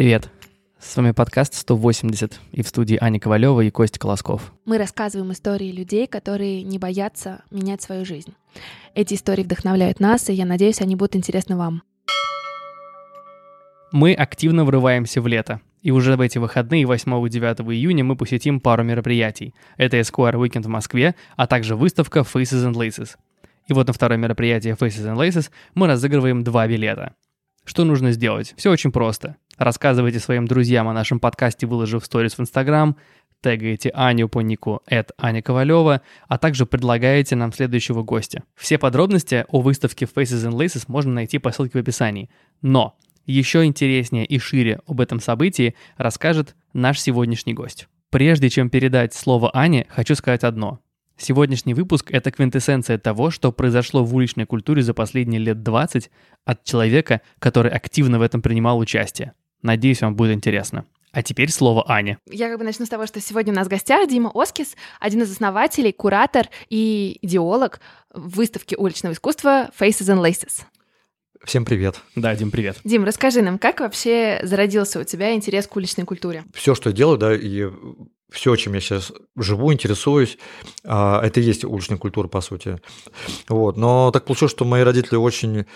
Привет! С вами подкаст 180 и в студии Аня Ковалева и Костя Колосков. Мы рассказываем истории людей, которые не боятся менять свою жизнь. Эти истории вдохновляют нас, и я надеюсь, они будут интересны вам. Мы активно врываемся в лето. И уже в эти выходные 8-9 июня мы посетим пару мероприятий. Это Esquire Weekend в Москве, а также выставка Faces and Laces. И вот на второе мероприятие Faces and Laces мы разыгрываем два билета. Что нужно сделать? Все очень просто. Рассказывайте своим друзьям о нашем подкасте, выложив сторис в Инстаграм, тегаете Аню по нику Аня Ковалева, а также предлагаете нам следующего гостя. Все подробности о выставке Faces and Laces можно найти по ссылке в описании. Но еще интереснее и шире об этом событии расскажет наш сегодняшний гость. Прежде чем передать слово Ане, хочу сказать одно. Сегодняшний выпуск — это квинтэссенция того, что произошло в уличной культуре за последние лет 20 от человека, который активно в этом принимал участие. Надеюсь, вам будет интересно. А теперь слово Ане. Я как бы начну с того, что сегодня у нас в гостях Дима Оскис, один из основателей, куратор и идеолог выставки уличного искусства Faces and Laces. Всем привет. Да, Дим, привет. Дим, расскажи нам, как вообще зародился у тебя интерес к уличной культуре? Все, что я делаю, да, и все, чем я сейчас живу, интересуюсь, а, это и есть уличная культура, по сути. Вот. Но так получилось, что мои родители очень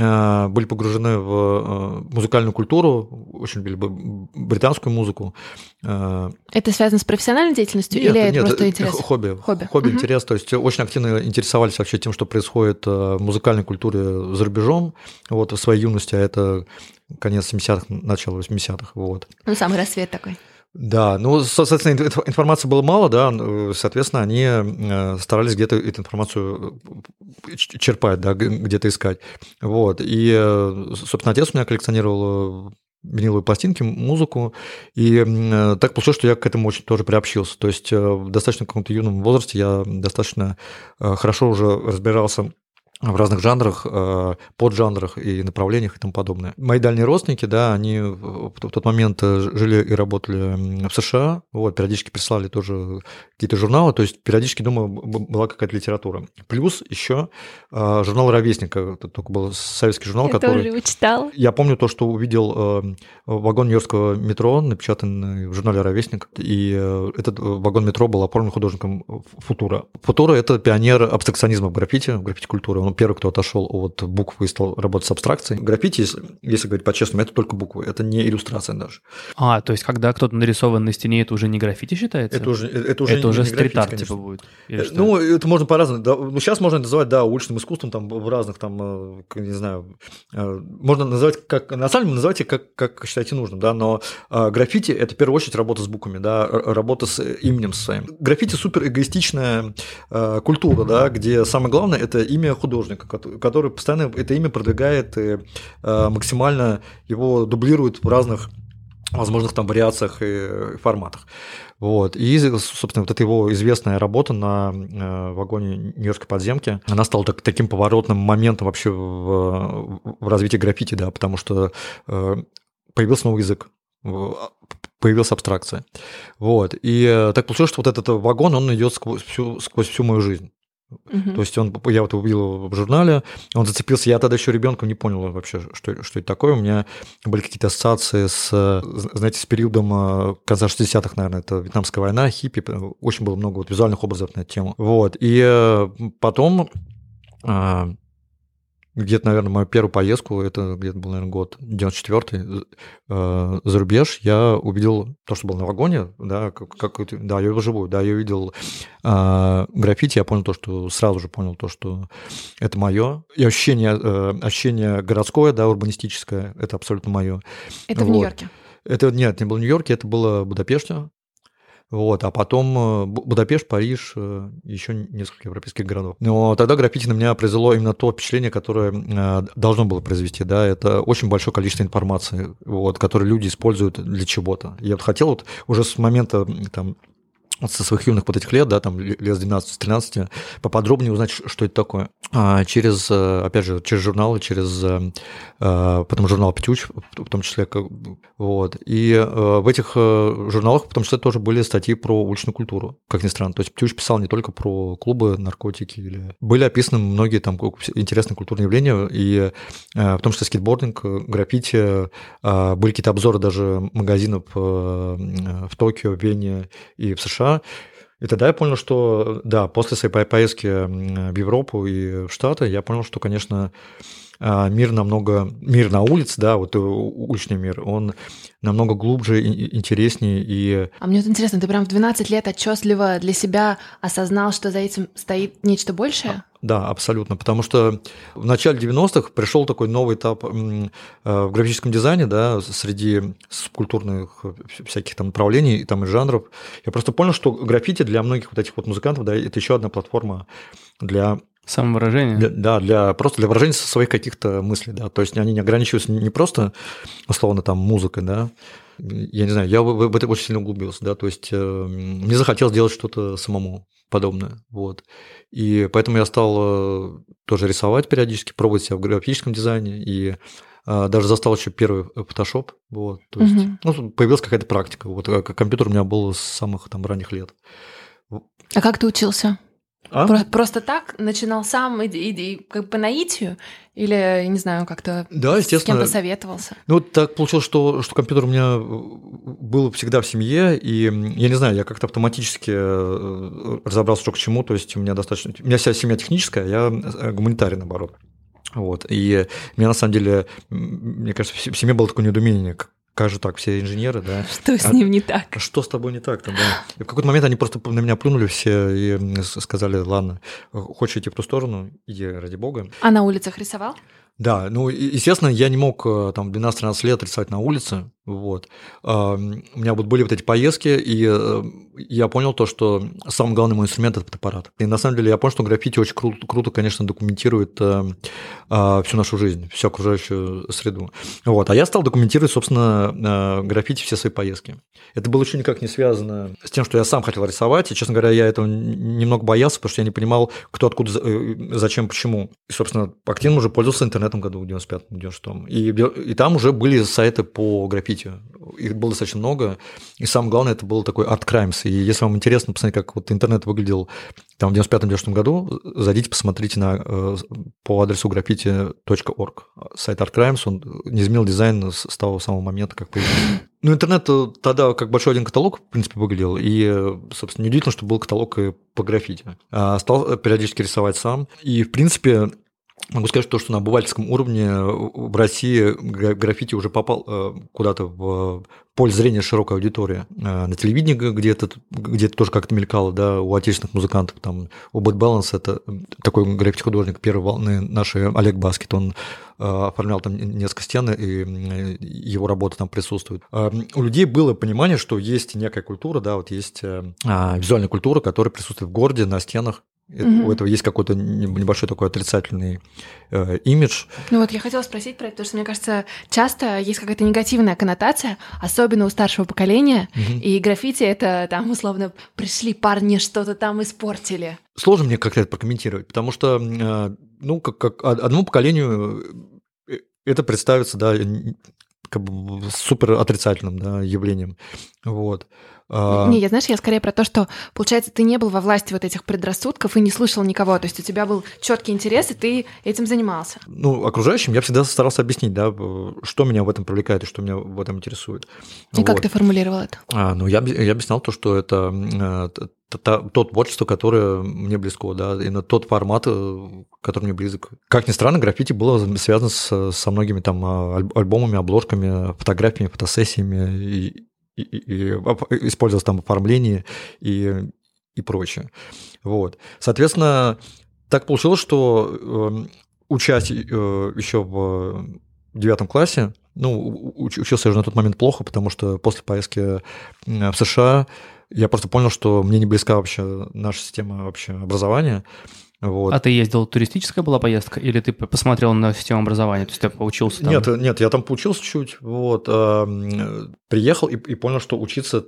а, были погружены в а, музыкальную культуру, очень любили британскую музыку. Это связано с профессиональной деятельностью нет, или нет, это просто интерес? Хобби. Хобби, хобби угу. интерес. То есть очень активно интересовались вообще тем, что происходит в музыкальной культуре за рубежом вот, в своей юности, а это конец 70-х, начало 80-х. Вот. Ну, самый рассвет такой. Да, ну, соответственно, информации было мало, да, соответственно, они э, старались где-то эту информацию э, черпать, да, где-то искать. Вот, и, э, собственно, отец у меня коллекционировал виниловые пластинки, музыку, и так получилось, что я к этому очень тоже приобщился. То есть в достаточно каком-то юном возрасте я достаточно хорошо уже разбирался в разных жанрах, э, поджанрах и направлениях и тому подобное. Мои дальние родственники, да, они в тот момент э, жили и работали в США, вот, периодически прислали тоже какие-то журналы, то есть периодически, думаю, была какая-то литература. Плюс еще э, журнал «Ровесник», это только был советский журнал, я который... тоже его читал. Я помню то, что увидел вагон Нью-Йоркского метро, напечатанный в журнале «Ровесник», и этот вагон метро был оформлен художником Футура. Футура – это пионер абстракционизма в граффити, в граффити-культуры он первый, кто отошел от букв и стал работать с абстракцией. Граффити, если, если говорить по-честному, это только буквы, это не иллюстрация даже. А, то есть, когда кто-то нарисован на стене, это уже не граффити считается? Это уже, это уже, это уже стрит-арт типа будет? Ну, это можно по-разному. Да, ну, сейчас можно называть, да, уличным искусством там в разных там, э, не знаю, э, можно называть как, на самом деле называйте как, как считаете нужным, да, но э, граффити – это в первую очередь работа с буквами, да, работа с именем своим. Граффити – супер эгоистичная культура, да, где самое главное – это имя художника художника, который постоянно это имя продвигает и э, максимально его дублирует в разных возможных там вариациях и форматах. Вот. И, собственно, вот эта его известная работа на э, вагоне Нью-Йоркской подземки, она стала так, таким поворотным моментом вообще в, в развитии граффити, да, потому что э, появился новый язык, появилась абстракция. Вот. И так получилось, что вот этот вагон, он идет сквозь сквозь всю мою жизнь. Угу. То есть он, я вот увидел в журнале, он зацепился. Я тогда еще ребенком не понял вообще, что, что это такое. У меня были какие-то ассоциации с, знаете, с периодом э, конца 60-х, наверное, это Вьетнамская война, хиппи. Очень было много вот визуальных образов на эту тему. Вот. И э, потом э, где-то, наверное, мою первую поездку, это где-то был, наверное, год 94-й, э, за рубеж, я увидел то, что было на вагоне, да, как, как да, я его живую, да, я увидел э, граффити, я понял то, что сразу же понял то, что это мое. И ощущение, э, ощущение городское, да, урбанистическое, это абсолютно мое. Это вот. в Нью-Йорке? Это нет, не было в Нью-Йорке, это было в Будапеште. Вот, а потом э, Будапешт, Париж, э, еще несколько европейских городов. Но тогда граффити на меня произвело именно то впечатление, которое э, должно было произвести. Да, это очень большое количество информации, вот, которое люди используют для чего-то. Я вот хотел вот уже с момента там, со своих юных вот этих лет, да, там лет с 12-13, поподробнее узнать, что это такое. А через, э, опять же, через журналы, через э, э, потом журнал «Петюч», в том числе, вот. И в этих журналах, в том числе, тоже были статьи про уличную культуру, как ни странно. То есть Петюч писал не только про клубы, наркотики, или... были описаны многие там интересные культурные явления, и в том числе скейтбординг, граффити, были какие-то обзоры даже магазинов в Токио, Вене и в США, США. И тогда я понял, что, да, после своей поездки в Европу и в Штаты, я понял, что, конечно, а, мир намного, мир на улице, да, вот уличный мир, он намного глубже, интереснее и... А мне вот интересно, ты прям в 12 лет отчетливо для себя осознал, что за этим стоит нечто большее? Да, абсолютно, потому что в начале 90-х пришел такой новый этап э, в графическом дизайне, да, среди субкультурных всяких там направлений там, и жанров. Я просто понял, что граффити для многих вот этих вот музыкантов, да, это еще одна платформа для Самовыражение? Для, да, для, просто для выражения своих каких-то мыслей, да. То есть они не ограничиваются не просто, условно, там, музыкой, да. Я не знаю, я в, в это очень сильно углубился, да. То есть э, мне захотелось делать что-то самому подобное, вот. И поэтому я стал э, тоже рисовать периодически, пробовать себя в графическом дизайне и э, даже застал еще первый Photoshop, вот. То есть, угу. ну, появилась какая-то практика. Вот э, компьютер у меня был с самых там ранних лет. А как ты учился? А? Про- просто так начинал сам и, и, как по наитию или не знаю как-то да, естественно. с кем посоветовался? Ну так получилось, что что компьютер у меня был всегда в семье и я не знаю, я как-то автоматически э, разобрался, что к чему. То есть у меня достаточно, у меня вся семья техническая, я э, гуманитарий наоборот. Вот. И меня на самом деле, мне кажется, в семье было такое недоумение, же так, все инженеры, да. Что с а, ним не так? Что с тобой не так-то, да. И в какой-то момент они просто на меня плюнули все и сказали, ладно, хочешь идти в ту сторону, иди ради бога. А на улицах рисовал? Да, ну, естественно, я не мог э, там 12-13 лет рисовать на улице, вот. У меня вот были вот эти поездки, и э, я понял то, что самый главный мой инструмент – это фотоаппарат. И на самом деле я понял, что граффити очень круто, круто конечно, документирует э, а, всю нашу жизнь, всю окружающую среду. Вот. А я стал документировать, собственно, граффити все свои поездки. Это было еще никак не связано с тем, что я сам хотел рисовать, и, честно говоря, я этого немного боялся, потому что я не понимал, кто, откуда, зачем, почему. И, собственно, активно уже пользовался интернетом году, в 95-м, 96-м. И, и там уже были сайты по граффити. Их было достаточно много. И самое главное, это был такой Art Crimes. И если вам интересно посмотреть, как вот интернет выглядел там в 95-96 году, зайдите, посмотрите на, э, по адресу graffiti.org. Сайт Art Crimes, он не изменил дизайн с того самого момента, как появился. Ну, интернет тогда как большой один каталог, в принципе, выглядел. И, собственно, неудивительно, что был каталог и по граффити. А стал периодически рисовать сам. И, в принципе, Могу сказать, то, что на обывательском уровне в России граффити уже попал э, куда-то в поле зрения широкой аудитории. Э, на телевидении где-то где тоже как-то мелькало, да, у отечественных музыкантов, там, у Bad Balance, это такой граффити-художник первой волны нашей, Олег Баскет, он э, оформлял там несколько стен, и его работа там присутствует. У людей было понимание, что есть некая культура, да, вот есть а, визуальная культура, которая присутствует в городе, на стенах, Mm-hmm. У этого есть какой-то небольшой такой отрицательный э, имидж. Ну вот я хотела спросить про это, потому что мне кажется, часто есть какая-то негативная коннотация, особенно у старшего поколения, mm-hmm. и граффити это там условно пришли парни что-то там испортили. Сложно мне как-то это прокомментировать, потому что э, ну как, как одному поколению э, это представится, да, как бы супер отрицательным да, явлением, вот. А... Не, я знаешь, я скорее про то, что, получается, ты не был во власти вот этих предрассудков и не слышал никого. То есть у тебя был четкий интерес, и ты этим занимался. Ну, окружающим я всегда старался объяснить, да, что меня в этом привлекает и что меня в этом интересует. И вот. как ты формулировал это? А, ну, я, я объяснял то, что это э, то творчество, которое мне близко, да, именно тот формат, э, который мне близок. Как ни странно, граффити было связано с, со многими там а, альбомами, обложками, фотографиями, фотосессиями и, и, и, и использовалось там оформление и, и прочее. Вот. Соответственно, так получилось, что э, учась э, еще в девятом классе, ну, учился я уже на тот момент плохо, потому что после поездки в США я просто понял, что мне не близка вообще наша система вообще образования. Вот. А ты ездил, туристическая была поездка, или ты посмотрел на систему образования, то есть ты поучился там? Нет, нет, я там поучился чуть, вот, э, приехал и, и понял, что учиться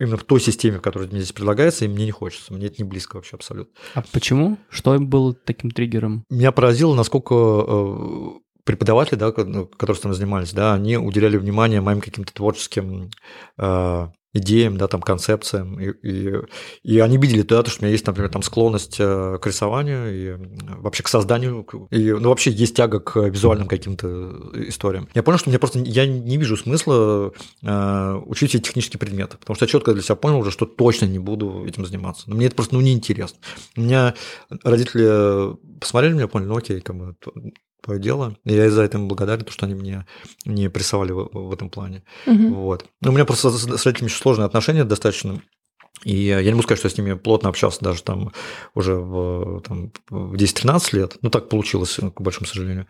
именно в той системе, которая мне здесь предлагается, и мне не хочется. Мне это не близко вообще абсолютно. А почему? Что было таким триггером? Меня поразило, насколько э, преподаватели, да, ну, которые с нами занимались, да, они уделяли внимание моим каким-то творческим э, идеям, да, там, концепциям, и, и, и они видели да, то, что у меня есть, например, там склонность э, к рисованию и вообще к созданию, и, ну, вообще есть тяга к визуальным каким-то историям. Я понял, что мне просто, я не вижу смысла э, учить все технические предметы, потому что я четко для себя понял уже, что точно не буду этим заниматься. Но мне это просто, ну, неинтересно. У меня родители посмотрели меня, поняли, ну, окей, как бы, дело. И я за это им благодарен, то, что они мне не прессовали в, в этом плане. Угу. Вот. Но у меня просто с, с родителями еще сложные отношения достаточно. И я не могу сказать, что я с ними плотно общался даже там уже в, там, в 10-13 лет. Ну, так получилось, к большому сожалению.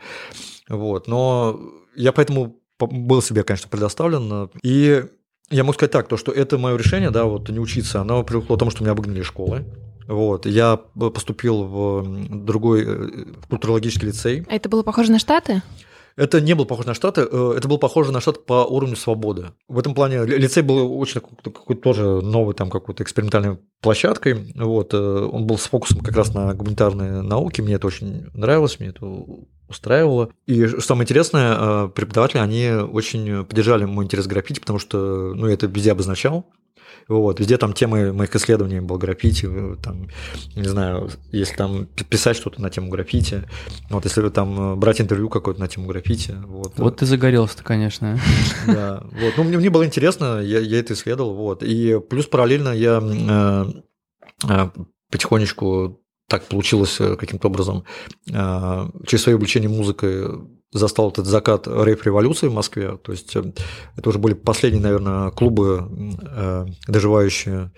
Вот. Но я поэтому был себе, конечно, предоставлен. И я могу сказать так, то, что это мое решение, да, вот не учиться, оно привлекло к тому, что меня выгнали из школы. Вот, я поступил в другой э, в культурологический лицей. А это было похоже на Штаты? Это не было похоже на Штаты, э, это было похоже на Штат по уровню свободы. В этом плане лицей был очень какой-то тоже новой там какой-то экспериментальной площадкой. Вот, э, он был с фокусом как раз на гуманитарные науки, мне это очень нравилось, мне это устраивало. И что самое интересное, преподаватели, они очень поддержали мой интерес к граффити, потому что, ну, я это везде обозначал, вот, везде там темы моих исследований был граффити, там, не знаю, если там писать что-то на тему граффити, вот, если там э, брать интервью какое-то на тему граффити. Вот, вот ты загорелся-то, конечно. Да, вот, ну, мне, мне было интересно, я, я это исследовал, вот, и плюс параллельно я э, э, потихонечку так получилось э, каким-то образом э, через свое увлечение музыкой застал этот закат рейп-революции в Москве. То есть э, это уже были последние, наверное, клубы, доживающие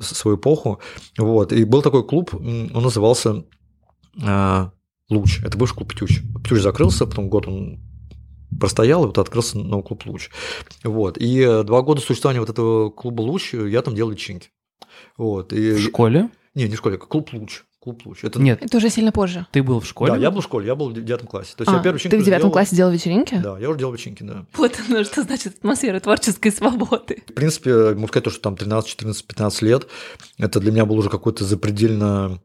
свою эпоху. Вот. И был такой клуб, он назывался Луч. Это бывший клуб Птюч. Птюч закрылся, потом год он простоял, и вот открылся новый клуб Луч. Вот. И два года существования вот этого клуба Луч я там делал личинки. Вот. И... В школе? Не, не в школе, клуб Луч. Клуб луч. Это... Нет. Это уже сильно позже. Ты был в школе? Да, я был в школе, я был в девятом классе. То есть а, я первый ты в девятом делал... классе делал вечеринки? Да, я уже делал вечеринки, да. Вот оно, что значит атмосфера творческой свободы. В принципе, могу сказать, то, что там 13, 14, 15 лет, это для меня был уже какой-то запредельно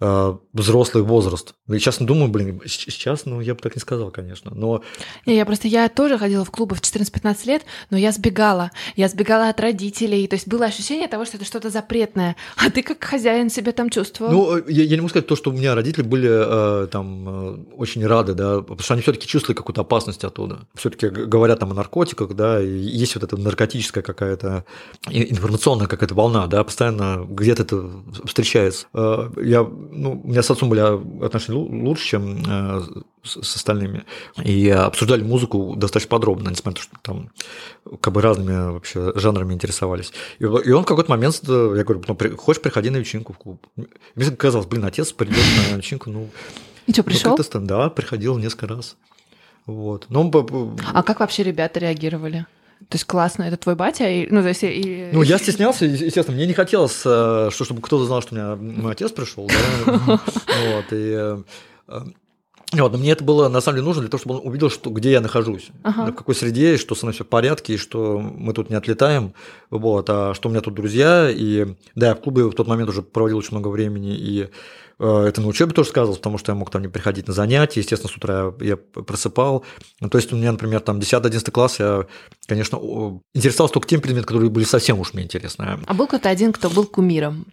взрослый возраст. И сейчас думаю, блин, сейчас, ну, я бы так не сказал, конечно, но... Не, я просто, я тоже ходила в клубы в 14-15 лет, но я сбегала. Я сбегала от родителей, то есть было ощущение того, что это что-то запретное. А ты как хозяин себя там чувствовал? Ну, э, я, я не могу сказать то, что у меня родители были э, там э, очень рады, да, потому что они все таки чувствовали какую-то опасность оттуда. все таки говорят там о наркотиках, да, и есть вот эта наркотическая какая-то информационная какая-то волна, да, постоянно где-то это встречается. Э, я ну, у меня с отцом были отношения лучше, чем э, с, с остальными. И обсуждали музыку достаточно подробно, несмотря на то, что там как бы разными вообще жанрами интересовались. И, и он в какой-то момент, э, я говорю, ну, хочешь, приходи на вечеринку в клуб. Мне казалось, блин, отец придет на вечеринку, ну... И что, пришел? Ну, да, приходил несколько раз. Вот. Но он... А как вообще ребята реагировали? То есть классно, это твой батя? И, ну, то есть, и... ну, я стеснялся, естественно, мне не хотелось, э, что, чтобы кто-то знал, что у меня мой отец пришел. Да? Вот, и э, вот, но мне это было на самом деле нужно для того, чтобы он увидел, что, где я нахожусь, ага. в какой среде, и что со мной все в порядке, и что мы тут не отлетаем, вот, а что у меня тут друзья, и да, я в клубе в тот момент уже проводил очень много времени, и Э, это на учебе тоже сказывалось, потому что я мог там не приходить на занятия, естественно, с утра я просыпал. Ну, то есть у меня, например, там 10-11 класс, я, конечно, интересовался только тем предметом, которые были совсем уж мне интересны. А был кто-то один, кто был кумиром?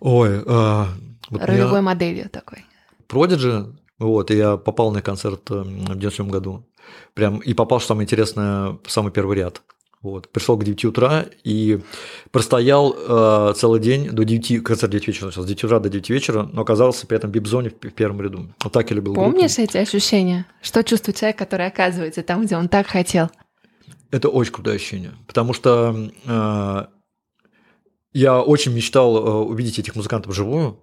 Ой, а, вот Ролевой меня... моделью такой. Продиджи, вот, и я попал на концерт э, в 97 году. Прям, и попал, что самое интересное, в самый первый ряд. Вот. Пришел к 9 утра и простоял э, целый день до 9, конца 9 вечера, сейчас, с 9 утра до 9 вечера, но оказался при этом в бип-зоне в, в первом ряду. Вот так я любил Помнишь группу. эти ощущения? Что чувствует человек, который оказывается там, где он так хотел? Это очень крутое ощущение, потому что э, я очень мечтал э, увидеть этих музыкантов вживую,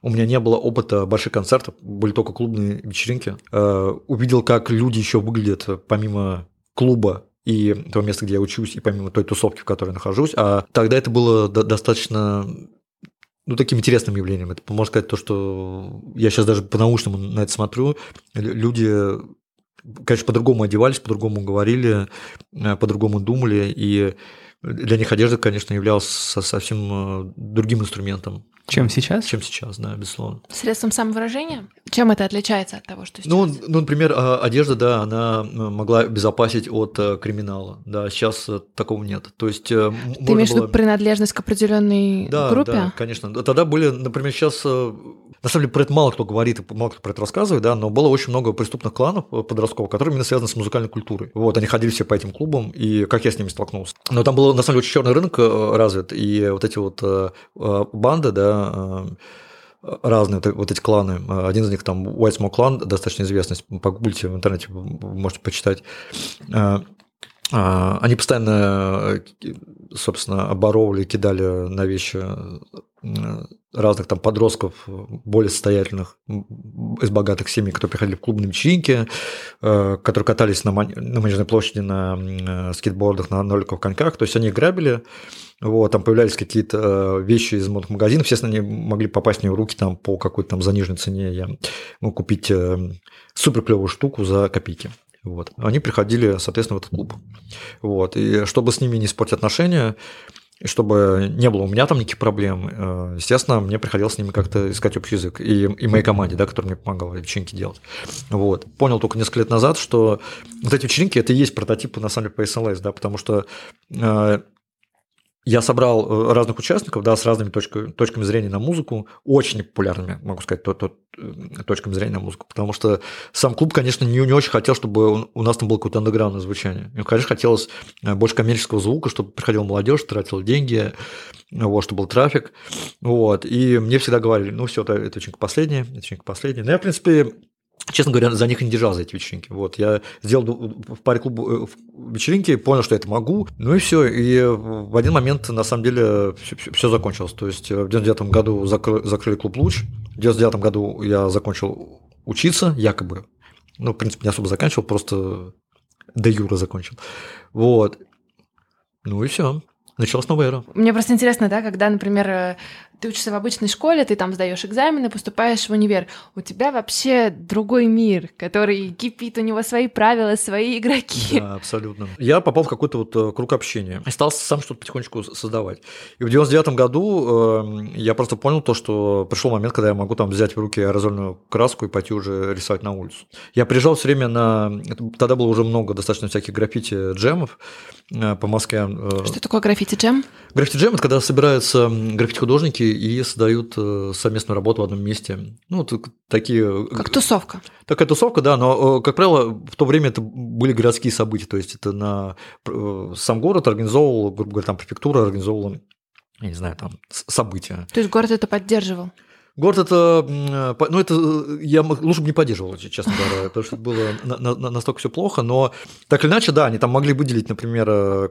у меня не было опыта больших концертов, были только клубные вечеринки. Э, увидел, как люди еще выглядят помимо клуба и того места, где я учусь, и помимо той тусовки, в которой я нахожусь. А тогда это было достаточно ну, таким интересным явлением. Это можно сказать то, что я сейчас даже по-научному на это смотрю. Люди, конечно, по-другому одевались, по-другому говорили, э, по-другому думали, и для них одежда, конечно, являлась совсем другим инструментом. Чем сейчас? Чем сейчас, да, безусловно. Средством самовыражения? Чем это отличается от того, что ну, сейчас? Ну, ну например, а, одежда, да, она могла безопасить от э, криминала, да, сейчас э, такого нет. То есть э, Ты имеешь в виду принадлежность к определенной да, группе? Да, конечно. Тогда были, например, сейчас на самом деле про это мало кто говорит, мало кто про это рассказывает, да, но было очень много преступных кланов подростковых, которые именно связаны с музыкальной культурой. Вот, они ходили все по этим клубам, и как я с ними столкнулся. Но там был, на самом деле, очень черный рынок развит, и вот эти вот банды, да, Э, разные вот эти кланы. Один из них там White Smoke клан, достаточно известный, погуглите в интернете, можете почитать. Э, э, они постоянно, собственно, оборовывали, кидали на вещи разных там подростков, более состоятельных, из богатых семей, которые приходили в клубные вечеринки, которые катались на, на Манежной площади на скейтбордах, на ноликах, коньках. То есть они грабили, вот, там появлялись какие-то э, вещи из модных магазинов, естественно, они могли попасть мне в руки там по какой-то там заниженной цене. Я мог купить э, супер клевую штуку за копейки. Вот. Они приходили, соответственно, в этот клуб. Вот. И чтобы с ними не испортить отношения, и чтобы не было у меня там никаких проблем, э, естественно, мне приходилось с ними как-то искать общий язык. И, и моей команде, да, которая мне помогала вечеринки делать. Вот. Понял только несколько лет назад, что вот эти вечеринки – это и есть прототипы, на самом деле, по SLS, да, потому что я собрал э, разных участников, да, с разными точками, точками зрения на музыку, очень популярными, могу сказать, то, то, э, точками зрения на музыку, потому что сам клуб, конечно, не, не очень хотел, чтобы у нас там было какое-то андеграундное звучание. Им, конечно, хотелось э, больше коммерческого звука, чтобы приходила молодежь, тратила деньги, вот, чтобы был трафик, вот, и мне всегда говорили, ну, все, это, это очень последнее, это очень последнее. Но я, в принципе, Честно говоря, за них не держал за эти вечеринки. Вот, я сделал в паре клубов э, вечеринки, понял, что это могу, ну и все. И в один момент, на самом деле, все, закончилось. То есть в 99 году закры, закрыли клуб «Луч», в 99 году я закончил учиться, якобы. Ну, в принципе, не особо заканчивал, просто до юра закончил. Вот. Ну и все. Началась новая эра. Мне просто интересно, да, когда, например, э, ты учишься в обычной школе, ты там сдаешь экзамены, поступаешь в универ. У тебя вообще другой мир, который кипит, у него свои правила, свои игроки. Да, абсолютно. Я попал в какой-то вот э, круг общения и стал сам что-то потихонечку создавать. И в 99 году э, я просто понял то, что пришел момент, когда я могу там взять в руки аэрозольную краску и пойти уже рисовать на улицу. Я приезжал все время на... Тогда было уже много достаточно всяких граффити джемов э, по Москве. Что такое граффити джем? Граффити джем – это когда собираются граффити-художники и создают э, совместную работу в одном месте. Ну, такие... Как тусовка. Такая тусовка, да, но, э, как правило, в то время это были городские события, то есть это на... Э, сам город организовывал, грубо говоря, там префектура организовывала я не знаю, там, события. То есть город это поддерживал? Город это, ну это я лучше бы не поддерживал, честно говоря, потому что было на, на, настолько все плохо, но так или иначе, да, они там могли выделить, например, э,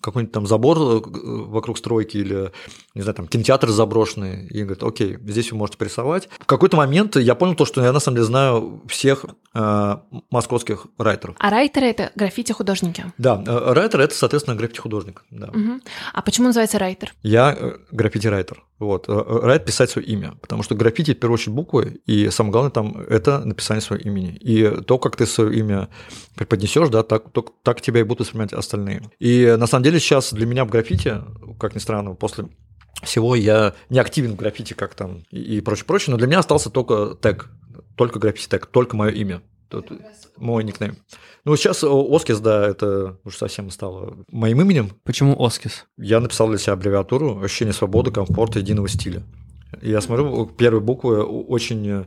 какой-нибудь там забор э, вокруг стройки или, не знаю, там кинотеатр заброшенный, и говорят, окей, здесь вы можете порисовать. В какой-то момент я понял то, что я на самом деле знаю всех э, московских райтеров. А райтеры это граффити-художники? Да, э, райтер это, соответственно, граффити-художник. Да. Угу. А почему называется райтер? Я граффити-райтер. Вот. Райт писать свое имя, потому что граффити, в первую очередь, буквы, и самое главное там – это написание своего имени. И то, как ты свое имя преподнесешь, да, так, то, так тебя и будут воспринимать остальные. И на самом деле сейчас для меня в граффити, как ни странно, после всего я не активен в граффити, как там и прочее, прочее, но для меня остался только тег, только граффити тег, только мое имя. Тут мой никнейм. Ну, сейчас Оскис, да, это уже совсем стало моим именем. Почему Оскис? Я написал для себя аббревиатуру «Ощущение свободы, комфорта, единого стиля». Я смотрю, первые буквы очень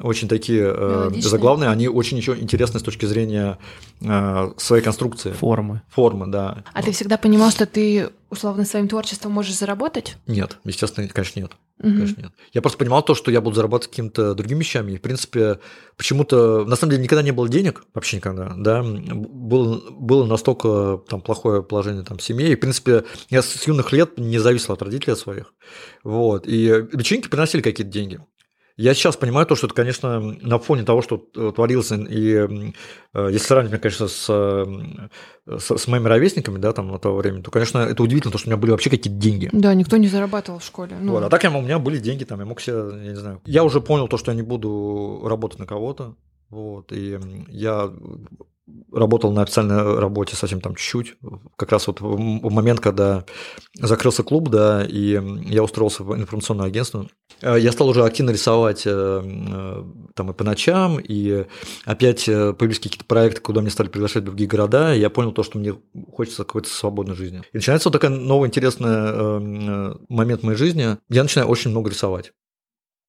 очень такие э, заглавные, они очень еще интересны с точки зрения э, своей конструкции. Формы. Формы, да. А ты всегда понимал, что ты условно своим творчеством можешь заработать? Нет, естественно, конечно, нет. Угу. Конечно, нет. Я просто понимал то, что я буду зарабатывать какими-то другими вещами. И, в принципе, почему-то, на самом деле, никогда не было денег, вообще никогда, да. Было, было настолько там плохое положение там в семье. И, в принципе, я с юных лет не зависел от родителей своих. Вот. И вечеринки приносили какие-то деньги. Я сейчас понимаю то, что это, конечно, на фоне того, что э, творилось, и э, если сравнивать, конечно, с, э, с, с моими ровесниками, да, там на то время, то, конечно, это удивительно, то, что у меня были вообще какие-то деньги. Да, никто не зарабатывал в школе. Ну. Вот, а так я, у меня были деньги, там, я мог себе, я не знаю, я уже понял то, что я не буду работать на кого-то, Вот, и я работал на официальной работе совсем там чуть-чуть, как раз вот в момент, когда закрылся клуб, да, и я устроился в информационное агентство, э, я стал уже активно рисовать э, э, там и по ночам, и опять появились какие-то проекты, куда мне стали приглашать другие города, и я понял то, что мне хочется какой-то свободной жизни. И начинается вот такой новый интересный момент в моей жизни. Я начинаю очень много рисовать.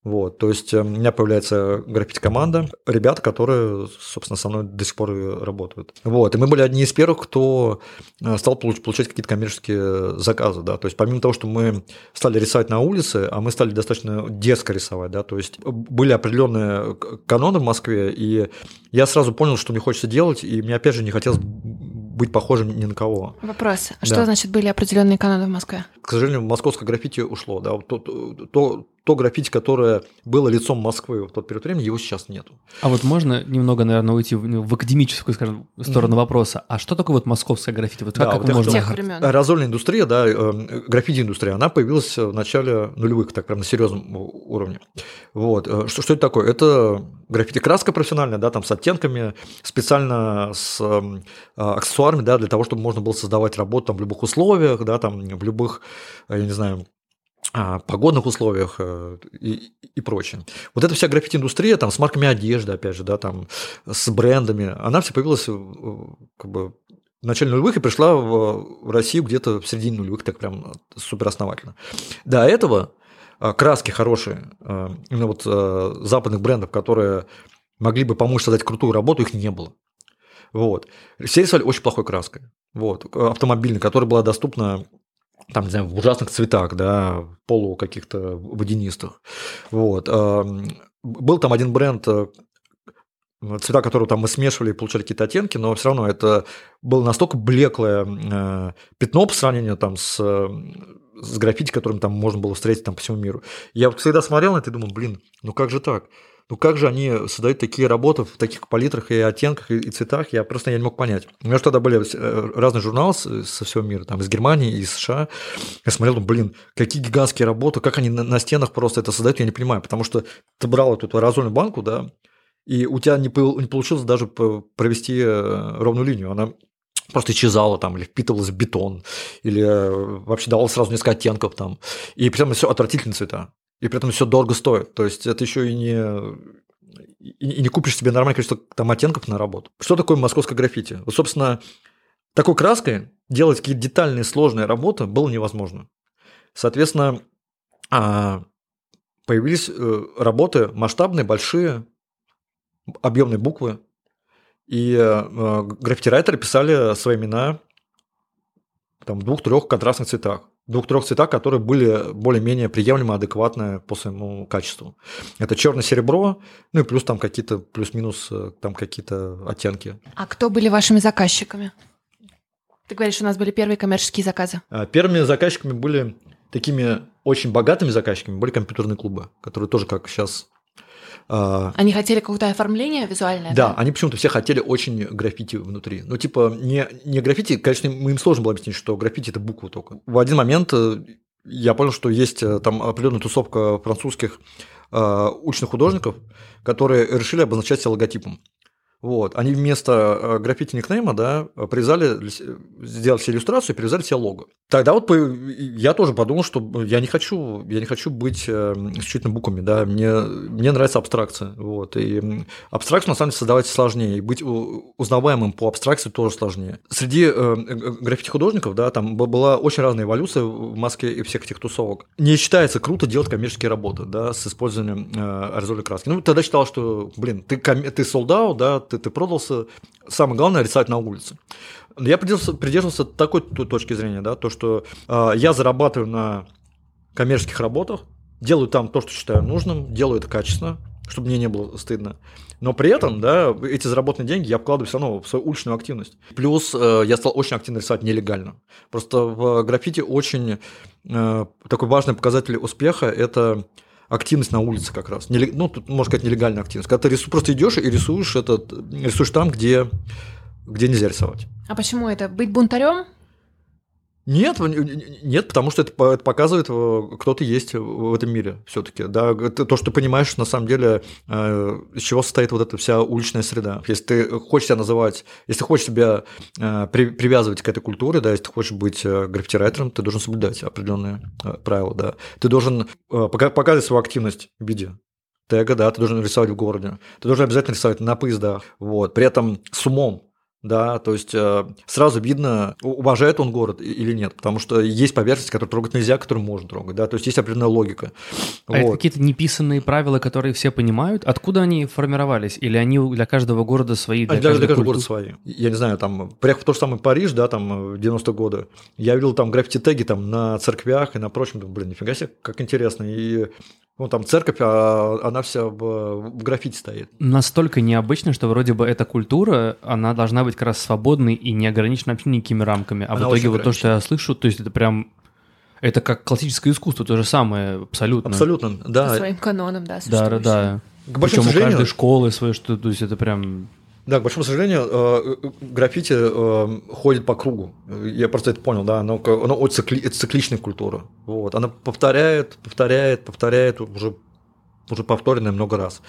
Вот, то есть э, у меня появляется граффити-команда, ребята, которые, собственно, со мной до сих пор работают. Вот, и мы были одни из первых, кто э, стал получать какие-то коммерческие заказы, да, то есть помимо того, что мы стали рисовать на улице, а мы стали достаточно дерзко рисовать, да, то есть были определенные каноны в Москве, и я сразу понял, что мне хочется делать, и мне опять же не хотелось быть похожим ни на кого. Вопрос. Да. Что значит были определенные каноны в Москве? К сожалению, московское граффити ушло. Да? То, то, то граффити, которое было лицом Москвы в тот период времени, его сейчас нету. А вот можно немного, наверное, уйти в, в академическую, скажем, сторону mm-hmm. вопроса. А что такое вот московское граффити? Вот как, да, как вот можно... Тех времен. Аэрозольная индустрия, да, э, граффити-индустрия, она появилась в начале нулевых, так прям на серьезном уровне. Вот. Э, что, что это такое? Это граффити-краска профессиональная, да, там с оттенками, специально с э, аксессуарами, да, для того, чтобы можно было создавать работу там в любых условиях, да, там в любых, я не знаю, а, погодных условиях э, и, и прочее. Вот эта вся граффити-индустрия, там, с марками одежды, опять же, да, там, с брендами, она вся появилась как бы в начале нулевых и пришла в Россию где-то в середине нулевых, так прям супер основательно. До этого а, краски хорошие, а, именно вот западных брендов, которые могли бы помочь создать крутую работу, их не было. Вот. Все рисовали очень плохой краской. Вот. Автомобильной, которая была доступна там, не знаю, в ужасных цветах, да, полу каких-то водянистых. Вот. Был там один бренд, э, цвета, которые там мы смешивали и получали какие-то оттенки, но все равно это было настолько блеклое э, пятно по сравнению там с, с граффити, которым там можно было встретить там по всему миру. Я вот всегда смотрел на это и думал, блин, ну как же так? Ну как же они создают такие работы в таких палитрах и оттенках и цветах, я просто я не мог понять. У меня же тогда были э, разные журналы со всего мира, там из Германии, из США. Я смотрел, блин, какие гигантские работы, как они на стенах просто это создают, я не понимаю, потому что ты брал эту аэрозольную банку, да, и у тебя не, не получилось даже провести э, ровную линию, она просто исчезала там, или впитывалась в бетон, или э, вообще давала сразу несколько оттенков там. И этом все отвратительные цвета и при этом все дорого стоит. То есть это еще и не и не купишь себе нормальное количество там оттенков на работу. Что такое московское граффити? Вот, собственно, такой краской делать какие-то детальные сложные работы было невозможно. Соответственно, а, появились э, работы масштабные, большие, объемные буквы, и э, граффити-райтеры писали свои имена там, в двух-трех контрастных цветах двух-трех цветах, которые были более-менее приемлемо, адекватные по своему качеству. Это черно-серебро, ну и плюс там какие-то, плюс-минус э, там какие-то оттенки. А кто были вашими заказчиками? Ты говоришь, у нас были первые коммерческие заказы. А, первыми заказчиками были такими очень богатыми заказчиками, были компьютерные клубы, которые тоже как сейчас они хотели какое-то оформление визуальное? Да, да? они почему-то все хотели очень граффити внутри. Ну, типа, не, не граффити, конечно, им сложно было объяснить, что граффити – это буква только. В один момент э, я понял, что есть э, там определенная тусовка французских э, ученых художников, которые решили обозначать себя логотипом. Вот. Они вместо э, граффити никнейма, да, привязали, сделали себе иллюстрацию и привязали себе лого. Тогда вот я тоже подумал, что я не хочу, я не хочу быть э, исключительно буквами, да, мне, мне нравится абстракция, вот, и абстракцию на самом деле создавать сложнее, и быть узнаваемым по абстракции тоже сложнее. Среди э, граффити-художников, да, там была очень разная эволюция в Москве и всех этих тусовок. Не считается круто делать коммерческие работы, да, с использованием э, аэрозольной краски. Ну, тогда считал, что, блин, ты, ты солдат, да, ты, ты продался, самое главное рисовать на улице. Я придерживался, такой точки зрения, да, то, что э, я зарабатываю на коммерческих работах, делаю там то, что считаю нужным, делаю это качественно, чтобы мне не было стыдно. Но при этом, да, эти заработанные деньги я вкладываю все равно в свою уличную активность. Плюс э, я стал очень активно рисовать нелегально. Просто в граффити очень э, такой важный показатель успеха – это активность на улице как раз. Ну, тут, можно сказать, нелегальная активность. Когда ты рису... просто идешь и рисуешь, этот... рисуешь там, где где нельзя рисовать. А почему это? Быть бунтарем? Нет, нет, потому что это, это показывает, э, кто ты есть в этом мире все-таки. Да, то, что ты понимаешь, на самом деле, э, из чего состоит вот эта вся уличная среда. Если ты хочешь себя называть, если ты хочешь себя э, привязывать к этой культуре, да, если ты хочешь быть граффити-райтером, ты должен соблюдать определенные правила, да. Ты должен показывать свою активность в виде тега, да, ты должен рисовать в городе, ты должен обязательно рисовать на поездах, вот, при этом с умом, да, то есть э, сразу видно, уважает он город или нет, потому что есть поверхность, которую трогать нельзя, которую можно трогать, да, то есть есть определенная логика. А вот. это какие-то неписанные правила, которые все понимают? Откуда они формировались? Или они для каждого города свои? Для, для, для каждого города свои. Я не знаю, там, приехав в тот же самый Париж, да, там, в 90-е годы, я видел там граффити-теги там на церквях и на прочем, думаю, блин, нифига себе, как интересно, и ну, там церковь, а она вся в, в граффити стоит. Настолько необычно, что вроде бы эта культура, она должна быть как раз свободной и не ограничена вообще никакими рамками. А она в итоге вот то, что я слышу, то есть это прям это как классическое искусство, то же самое, абсолютно. Абсолютно, да. По своим канонам, да, Да, да, да. К Причем сожалению... у каждой школы свое, что, то есть это прям да, к большому сожалению, э, граффити э, ходит по кругу. Я просто это понял, да, оно, оно очень цикли, это цикличная культура. Вот. Она повторяет, повторяет, повторяет уже уже повторенное много раз.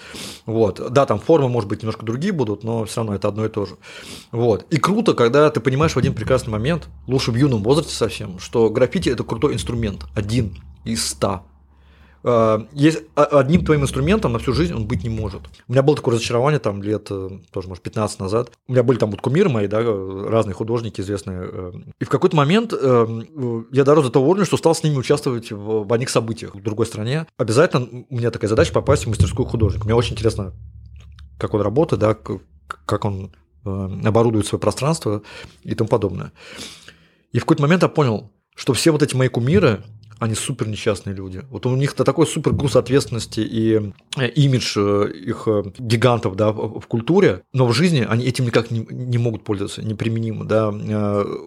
Вот. Да, там формы, может быть, немножко другие будут, но все равно это одно и то же. Вот. И круто, когда ты понимаешь в один прекрасный момент, лучше в юном возрасте совсем, что граффити – это крутой инструмент, один из ста. А, есть одним твоим инструментом на всю жизнь он быть не может. У меня было такое разочарование там лет, э, тоже, может, 15 назад. У меня были там вот кумиры мои, да, разные художники известные. Э, и в какой-то момент э, я дорос до того уровня, что стал с ними участвовать в, в одних событиях в другой стране. Обязательно у меня такая задача попасть в мастерскую художника. Мне очень интересно, как он работает, да, как он оборудует свое пространство и тому подобное. И в какой-то момент я понял, что все вот эти мои кумиры, они супер несчастные люди. Вот у них такой супер груз ответственности и э, имидж э, их э, гигантов да, в культуре, но в жизни они этим никак не, не могут пользоваться, неприменимо. Да.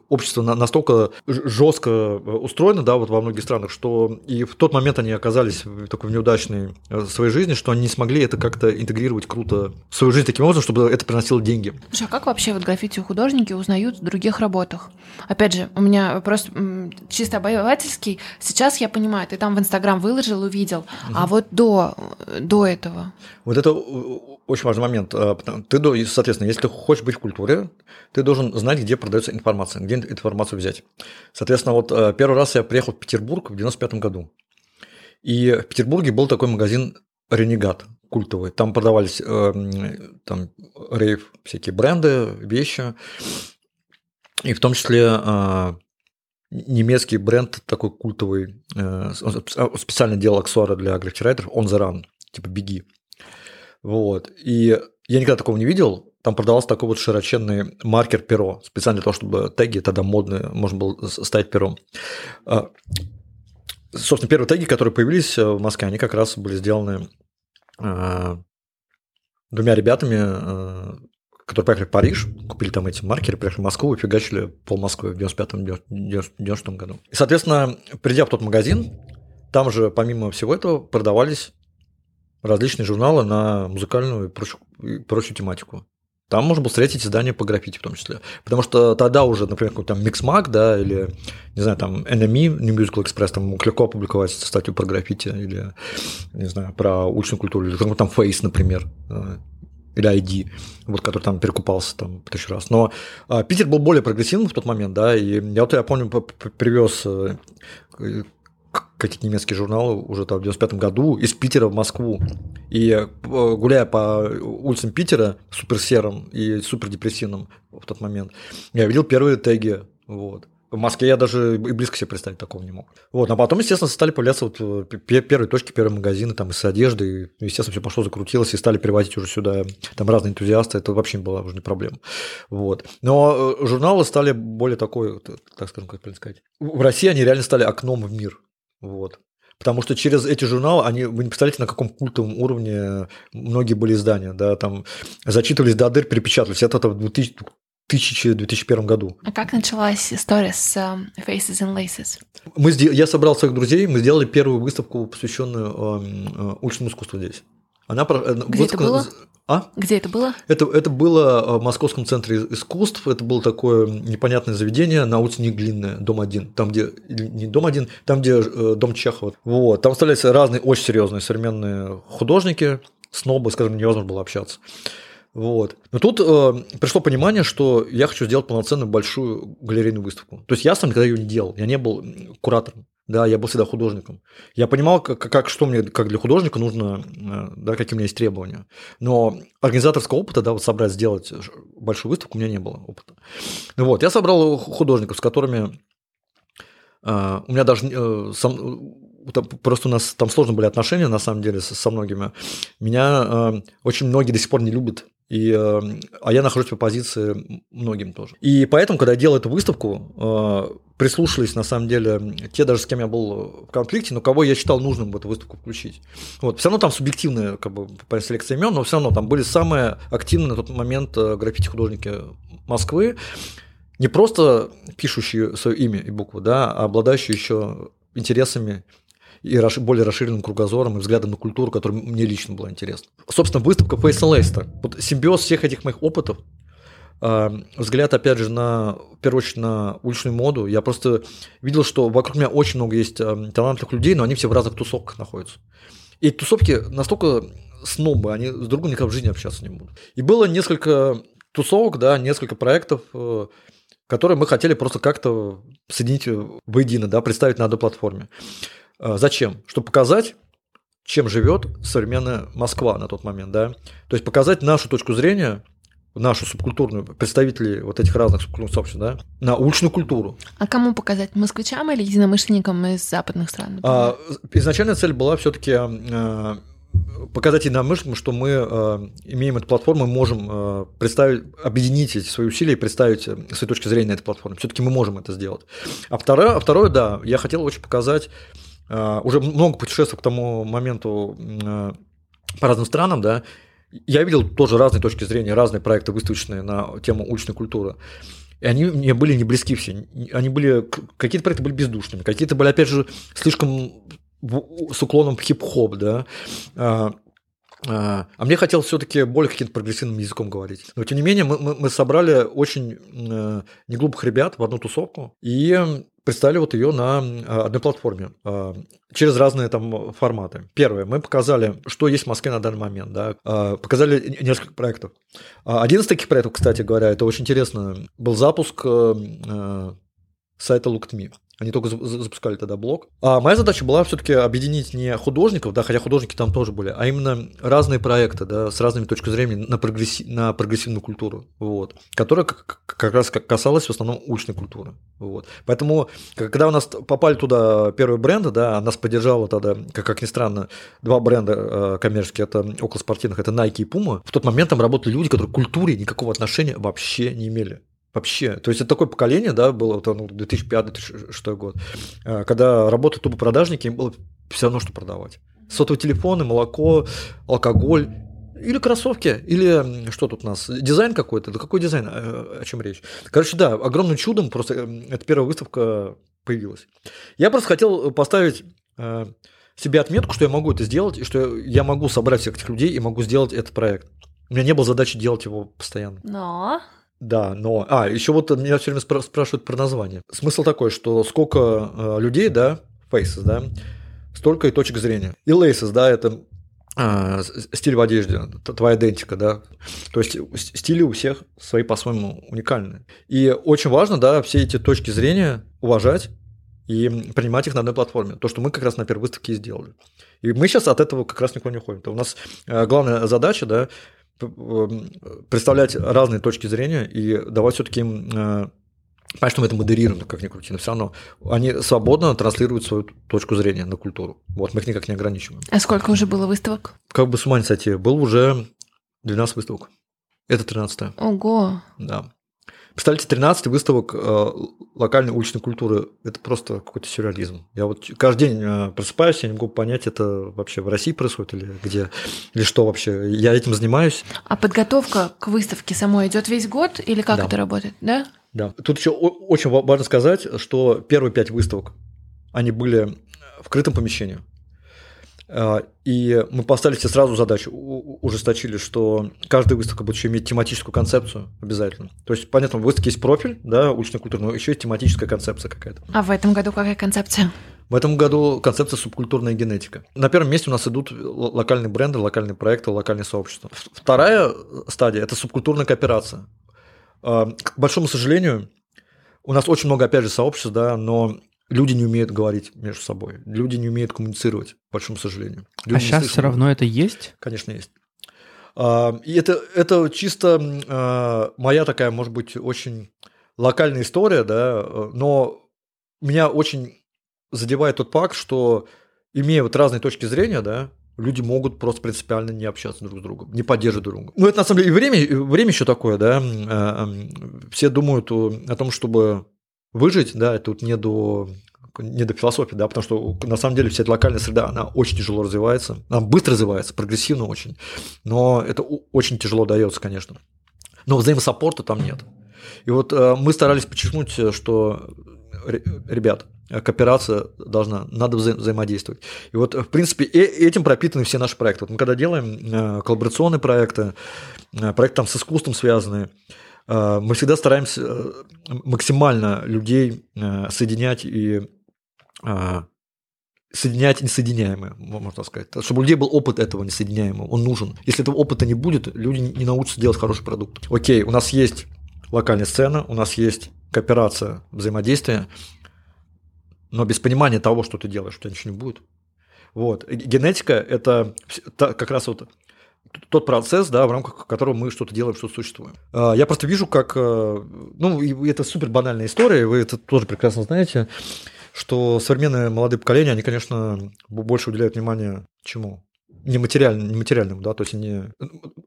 Общество настолько жестко устроено да, вот во многих странах, что и в тот момент они оказались в такой неудачной своей жизни, что они не смогли это как-то интегрировать круто в свою жизнь таким образом, чтобы это приносило деньги. Слушай, а как вообще вот граффити художники узнают в других работах? Опять же, у меня вопрос чисто обывательский. Сейчас сейчас я понимаю, ты там в Инстаграм выложил, увидел, угу. а вот до, до этого. Вот это очень важный момент. А, ты, соответственно, если ты хочешь быть в культуре, ты должен знать, где продается информация, где информацию взять. Соответственно, вот а, первый раз я приехал в Петербург в 95 году. И в Петербурге был такой магазин «Ренегат» культовый. Там продавались э, там, рейв, всякие бренды, вещи. И в том числе э, немецкий бренд такой культовый, э, специально делал аксессуары для граффити-райтеров, On The Run, типа «Беги». Вот. И я никогда такого не видел. Там продавался такой вот широченный маркер перо, специально для того, чтобы теги тогда модные, можно было ставить пером. А, собственно, первые теги, которые появились в Москве, они как раз были сделаны э, двумя ребятами, которые поехали в Париж, купили там эти маркеры, приехали в Москву и фигачили пол Москвы в 95-96 году. И, соответственно, придя в тот магазин, там же, помимо всего этого, продавались различные журналы на музыкальную и прочую, и прочую тематику. Там можно было встретить издания по граффити в том числе. Потому что тогда уже, например, какой-то там Mixmag, да, или, не знаю, там NME, New Musical Express, там мог легко опубликовать статью про граффити, или, не знаю, про уличную культуру, или там Face, например или ID, вот, который там перекупался там тысячу раз. Но а, Питер был более прогрессивным в тот момент, да, и я вот я помню, привез э, какие-то немецкие журналы уже там в 95 году из Питера в Москву. И э, гуляя по улицам Питера, супер серым и супер депрессивным в тот момент, я видел первые теги, вот. В Москве я даже и близко себе представить такого не мог. Вот, а потом, естественно, стали появляться вот э, первые точки, первые магазины там и с одеждой, и, естественно, все пошло, закрутилось, и стали привозить уже сюда там разные энтузиасты, это вообще не была уже не проблема. Вот. Но э, журналы стали более такой, так скажем, как правильно сказать, в России они реально стали окном в мир. Вот. Потому что через эти журналы, они, вы не представляете, на каком культовом уровне многие были издания, да, там зачитывались до дыр, перепечатывались. Это, это в 2000, 2001 году. А как началась история с uh, Faces and Laces? Мы, я собрал своих друзей, мы сделали первую выставку, посвященную э, э, уличному искусству здесь. Она, Где выставка, это было? А? Где это было? Это, это было в Московском центре искусств, это было такое непонятное заведение на улице Неглинная, дом 1, там где, не дом 1, там где э, дом Чехова. Вот, там вставлялись разные очень серьезные современные художники, снобы, с которыми невозможно было общаться. Вот. Но тут э, пришло понимание, что я хочу сделать полноценную большую галерейную выставку. То есть я сам никогда ее не делал, я не был куратором. Да, я был всегда художником. Я понимал, как, как что мне, как для художника нужно, э, да, какие у меня есть требования. Но организаторского опыта, да, вот собрать, сделать большую выставку, у меня не было опыта. Ну вот, я собрал художников, с которыми э, у меня даже э, сам, просто у нас там сложные были отношения, на самом деле, со, со многими. Меня э, очень многие до сих пор не любят и, э, а я нахожусь по позиции многим тоже. И поэтому, когда я делал эту выставку, э, прислушались, на самом деле, те даже, с кем я был в конфликте, но кого я считал нужным в эту выставку включить. Вот. Все равно там субъективная как бы, селекция имен, но все равно там были самые активные на тот момент э, граффити-художники Москвы, не просто пишущие свое имя и букву, да, а обладающие еще интересами и более расширенным кругозором и взглядом на культуру, которая мне лично была интересна. Собственно, выставка Face Leicester. Вот симбиоз всех этих моих опытов, а, взгляд, опять же, на, в первую очередь, на уличную моду. Я просто видел, что вокруг меня очень много есть а, талантливых людей, но они все в разных тусовках находятся. И тусовки настолько снобы, они с другом никогда в жизни общаться не будут. И было несколько тусовок, да, несколько проектов, э, которые мы хотели просто как-то соединить воедино, да, представить на одной платформе. А, зачем? Чтобы показать, чем живет современная Москва на тот момент, да. То есть показать нашу точку зрения, нашу субкультурную, представителей вот этих разных субкультурных сообществ, да, на уличную культуру. А кому показать? Москвичам или единомышленникам из западных стран? А, изначальная цель была все-таки а, показать единомышленникам, что мы э, имеем эту платформу, мы можем э, представить, объединить эти свои усилия и представить свои точки зрения на этой платформе. Все-таки мы можем это сделать. А второе, а второе, да, я хотел очень показать уже много путешествовал к тому моменту а, по разным странам, да, я видел тоже разные точки зрения, разные проекты выставочные на тему уличной культуры. И они мне были не близки все. Они были, какие-то проекты были бездушными, какие-то были, опять же, слишком с уклоном в хип-хоп, да. А, а мне хотелось все-таки более каким-то прогрессивным языком говорить. Но тем не менее, мы, мы, мы собрали очень э, неглупых ребят в одну тусовку и представили вот ее на а, одной платформе а, через разные там форматы. Первое, мы показали, что есть в Москве на данный момент, да, показали несколько проектов. Один из таких проектов, кстати говоря, это очень интересно, был запуск э, э, сайта Look.me. Они только запускали тогда блог. А моя задача была все-таки объединить не художников, да, хотя художники там тоже были, а именно разные проекты, да, с разными точками зрения на, прогресси... на прогрессивную культуру, вот, которая как, как раз касалась в основном уличной культуры. Вот. Поэтому, когда у нас попали туда первые бренды, да, нас поддержало тогда, как, как ни странно, два бренда э, коммерческие, это около спортивных, это Nike и Puma. В тот момент там работали люди, которые к культуре никакого отношения вообще не имели. Вообще. То есть это такое поколение, да, было вот, ну, 2005-2006 год, э, когда работали тупо продажники, им было все равно, что продавать. Сотовые телефоны, молоко, алкоголь, или кроссовки, или что тут у нас, дизайн какой-то, да какой дизайн, э, о чем речь? Короче, да, огромным чудом просто э, эта первая выставка появилась. Я просто хотел поставить себе отметку, что я могу это сделать, и что я могу собрать всех этих людей и могу сделать этот проект. У меня не было задачи делать его постоянно. Но да, но... А, еще вот меня все время спрашивают про название. Смысл такой, что сколько э, людей, да, faces, да, столько и точек зрения. И laces, да, это а, стиль в одежде, твоя идентика, да. То есть стили у всех свои по-своему уникальные. И очень важно, да, все эти точки зрения уважать и принимать их на одной платформе. То, что мы как раз на первой выставке и сделали. И мы сейчас от этого как раз никуда не уходим. То у нас э, главная задача, да, представлять разные точки зрения и давать все-таки им э, Понятно, что мы это модерируем, как ни крути, но все равно они свободно транслируют свою точку зрения на культуру. Вот, мы их никак не ограничиваем. А сколько уже было выставок? Как бы с ума не сойти. Был уже 12 выставок. Это 13 Ого. Да. Представляете, 13 выставок э, локальной уличной культуры – это просто какой-то сюрреализм. Я вот каждый день э, просыпаюсь, я не могу понять, это вообще в России происходит или где, или что вообще. Я этим занимаюсь. А подготовка к выставке самой идет весь год или как да. это работает, да? Да. Тут еще очень важно сказать, что первые пять выставок, они были в крытом помещении. А, и мы поставили себе сразу задачу, ужесточили, что каждая выставка будет еще иметь тематическую концепцию обязательно. То есть, понятно, в выставке есть профиль, да, уличная культура, но еще есть тематическая концепция какая-то. А в этом году какая концепция? В этом году концепция субкультурная генетика. На первом месте у нас идут локальные бренды, локальные проекты, локальные сообщества. Вторая стадия – это субкультурная кооперация. А, к большому сожалению, у нас очень много, опять же, сообществ, да, но люди не умеют говорить между собой, люди не умеют коммуницировать, к большому сожалению. Люди а сейчас все равно это есть? Конечно, есть. А, и это, это чисто а, моя такая, может быть, очень локальная история, да, но меня очень задевает тот факт, что имея вот разные точки зрения, да, люди могут просто принципиально не общаться друг с другом, не поддерживать друг друга. Ну, это на самом деле и время, время еще такое, да. Все думают о том, чтобы выжить, да, тут не до не до философии, да, потому что на самом деле вся эта локальная среда, она очень тяжело развивается, она быстро развивается, прогрессивно очень, но это очень тяжело дается, конечно. Но взаимосаппорта там нет. И вот э, мы старались подчеркнуть, что, ребят, кооперация должна, надо вза взаимодействовать. И вот, в принципе, этим пропитаны все наши проекты. Вот мы когда делаем э, коллаборационные проекты, э, проекты там с искусством связанные, Э, мы всегда стараемся э, максимально людей э, соединять и соединять несоединяемое, можно сказать. Чтобы у людей был опыт этого несоединяемого, он нужен. Если этого опыта не будет, люди не научатся делать хороший продукт. Окей, у нас есть локальная сцена, у нас есть кооперация, взаимодействие, но без понимания того, что ты делаешь, у тебя ничего не будет. Вот. Генетика – это как раз вот тот процесс, да, в рамках которого мы что-то делаем, что-то существуем. А, я просто вижу, как, э, ну, это супер банальная история, вы это тоже прекрасно знаете, что современные молодые поколения, они, конечно, больше уделяют внимание чему? Нематериальному, нематериальному, да, то есть они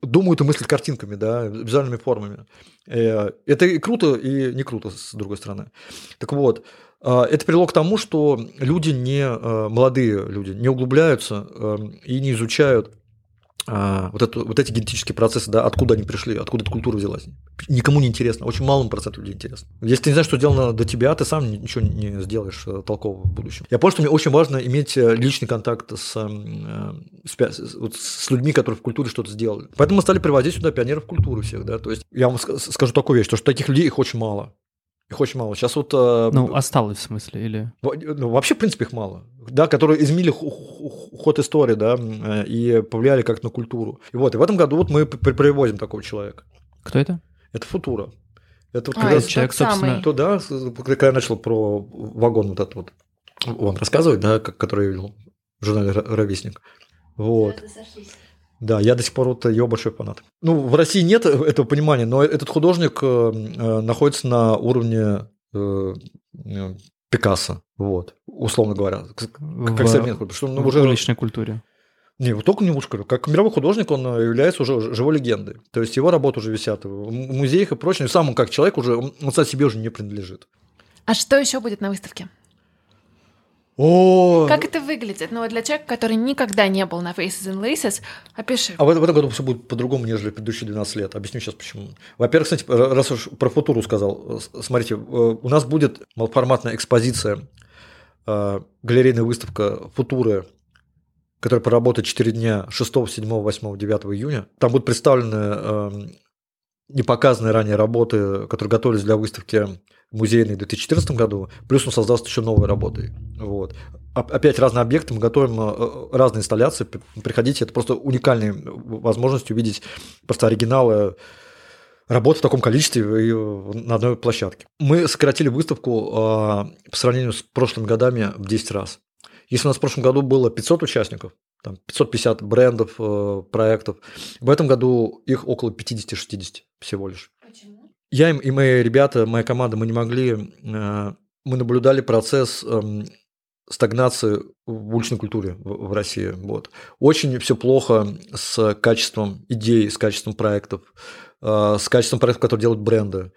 думают и мыслят картинками, да, визуальными формами. Э, это и круто, и не круто, с другой стороны. Так вот, это привело к тому, что люди не, э, молодые люди не углубляются и не изучают а, вот, это, вот эти генетические процессы, да, откуда они пришли, откуда эта культура взялась. Никому не интересно, очень малому проценту людей интересно. Если ты не знаешь, что сделано до тебя, ты сам ничего не сделаешь э, толкового в будущем. Я понял, что мне очень важно иметь э, личный контакт с, э, с, с людьми, которые в культуре что-то сделали. Поэтому мы стали приводить сюда пионеров культуры всех, да, то есть я вам скажу такую вещь, что таких людей их очень мало. Их очень мало. Сейчас вот... Э, ну, осталось в смысле, или... Ну, вообще, в принципе, их мало. Да, которые изменили ход истории, да, э, и повлияли как на культуру. И вот, и в этом году вот мы привозим такого человека. Кто это? Это Футура. Это вот а, когда человек, собственно... То, да, когда я начал про вагон вот этот вот вам рассказывать, да, который я видел в журнале «Ровесник». Вот. Да, я до сих пор вот ее большой фанат. Ну, в России нет этого понимания, но этот художник э, э, находится на уровне э, Пикассо, вот, условно говоря, как, как современный что ну, в уже уличной культуре. Не, вот только не в уличной Как мировой художник он является уже живой легендой. То есть его работы уже висят в музеях и прочее. И сам он как человек уже, он сам себе уже не принадлежит. А что еще будет на выставке? О! Как это выглядит? Ну, для человека, который никогда не был на Faces and Laces, опиши. А в, в этом году все будет по-другому, нежели предыдущие 12 лет. Объясню сейчас почему. Во-первых, кстати, раз уж про футуру сказал, смотрите, э, у нас будет малоформатная экспозиция, э, галерейная выставка футуры, которая проработает 4 дня 6, 7, 8, 9 июня. Там будут представлены эм, непоказанные ранее работы, которые готовились для выставки музейный в 2014 году, плюс он создаст еще новые работы. Вот. Опять разные объекты, мы готовим э, разные инсталляции, приходите, это просто уникальная возможность увидеть просто оригиналы работ в таком количестве и на одной площадке. Мы сократили выставку по сравнению с прошлыми годами в 10 раз. Если у нас в прошлом году было 500 участников, там 550 брендов, э, проектов, в этом году их около 50-60 всего лишь я и мои ребята, моя команда, мы не могли, э, мы наблюдали процесс эм, стагнации в уличной культуре в, России. Вот. Очень все плохо с качеством идей, с качеством проектов, э, с качеством проектов, которые делают бренды.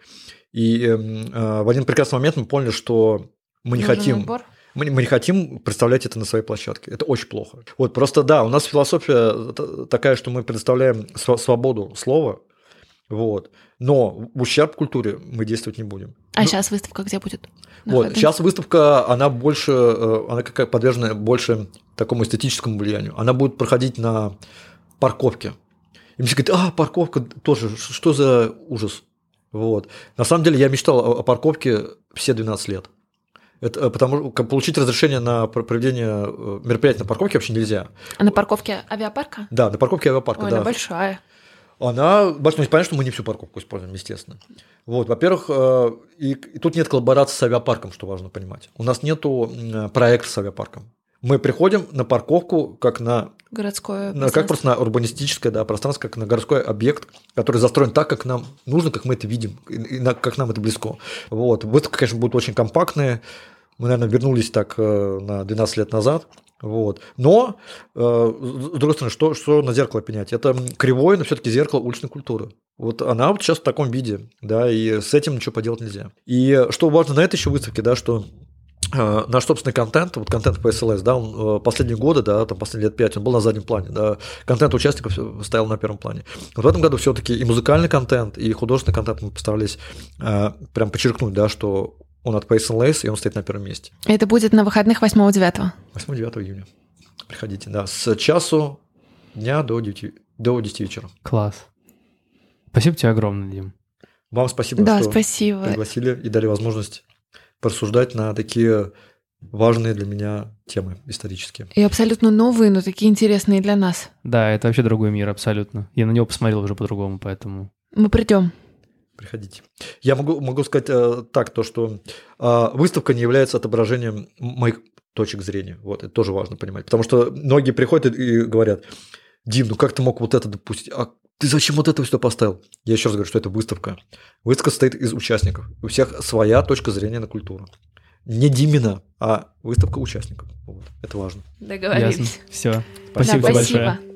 И эм, в один прекрасный момент мы поняли, что мы не Нужен хотим... Отбор? Мы, мы не хотим представлять это на своей площадке. Это очень плохо. Вот просто да, у нас философия такая, что мы предоставляем свободу слова, Вот. Но в ущерб культуре мы действовать не будем. А ну, сейчас выставка где будет? Вот, сейчас выставка, она больше, э, она какая подвержена больше такому эстетическому влиянию. Она будет проходить на парковке. И мне говорят, а, парковка тоже, что за ужас. Вот. На самом деле я мечтал о парковке все 12 лет. Это, э, потому что получить разрешение на проведение э, мероприятия на парковке вообще нельзя. А на парковке авиапарка? Да, на парковке авиапарка. Ой, да. она большая. Она большая, ну, понятно, что мы не всю парковку используем, естественно. Вот, во-первых, э, и, и тут нет коллаборации с авиапарком, что важно понимать. У нас нету проекта с авиапарком. Мы приходим на парковку как на городское на, как просто на урбанистическое да, пространство, как на городской объект, который застроен так, как нам нужно, как мы это видим, и на, как нам это близко. Вот. Выставка, конечно, будет очень компактная. Мы, наверное, вернулись так э, на 12 лет назад. Вот. Но, э, с другой стороны, что, что на зеркало пенять? Это кривое, но все-таки зеркало уличной культуры. Вот она вот сейчас в таком виде, да, и с этим ничего поделать нельзя. И что важно на этой еще выставке, да, что наш собственный контент, вот контент по SLS, да, он последние годы, да, там последние лет пять, он был на заднем плане, да, контент участников стоял на первом плане. Вот в этом году все-таки и музыкальный контент, и художественный контент мы постарались э, прям подчеркнуть, да, что он от Pace Lace, и он стоит на первом месте. Это будет на выходных 8-9? 8-9 июня. Приходите, да, с часу дня до 9, до 10 вечера. Класс. Спасибо тебе огромное, Дим. Вам спасибо, да, что спасибо. пригласили и дали возможность порассуждать на такие важные для меня темы исторические. И абсолютно новые, но такие интересные для нас. Да, это вообще другой мир, абсолютно. Я на него посмотрел уже по-другому, поэтому... Мы придем. Приходите. Я могу, могу сказать э, так, то, что э, выставка не является отображением моих точек зрения. Вот, это тоже важно понимать. Потому что многие приходят и, говорят, Дим, ну как ты мог вот это допустить? А ты зачем вот это все поставил? Я еще раз говорю, что это выставка. Выставка состоит из участников. У всех своя точка зрения на культуру. Не Димина, а выставка участников. Вот. Это важно. Договорились. Ясно. Все. Спасибо да, спасибо. большое.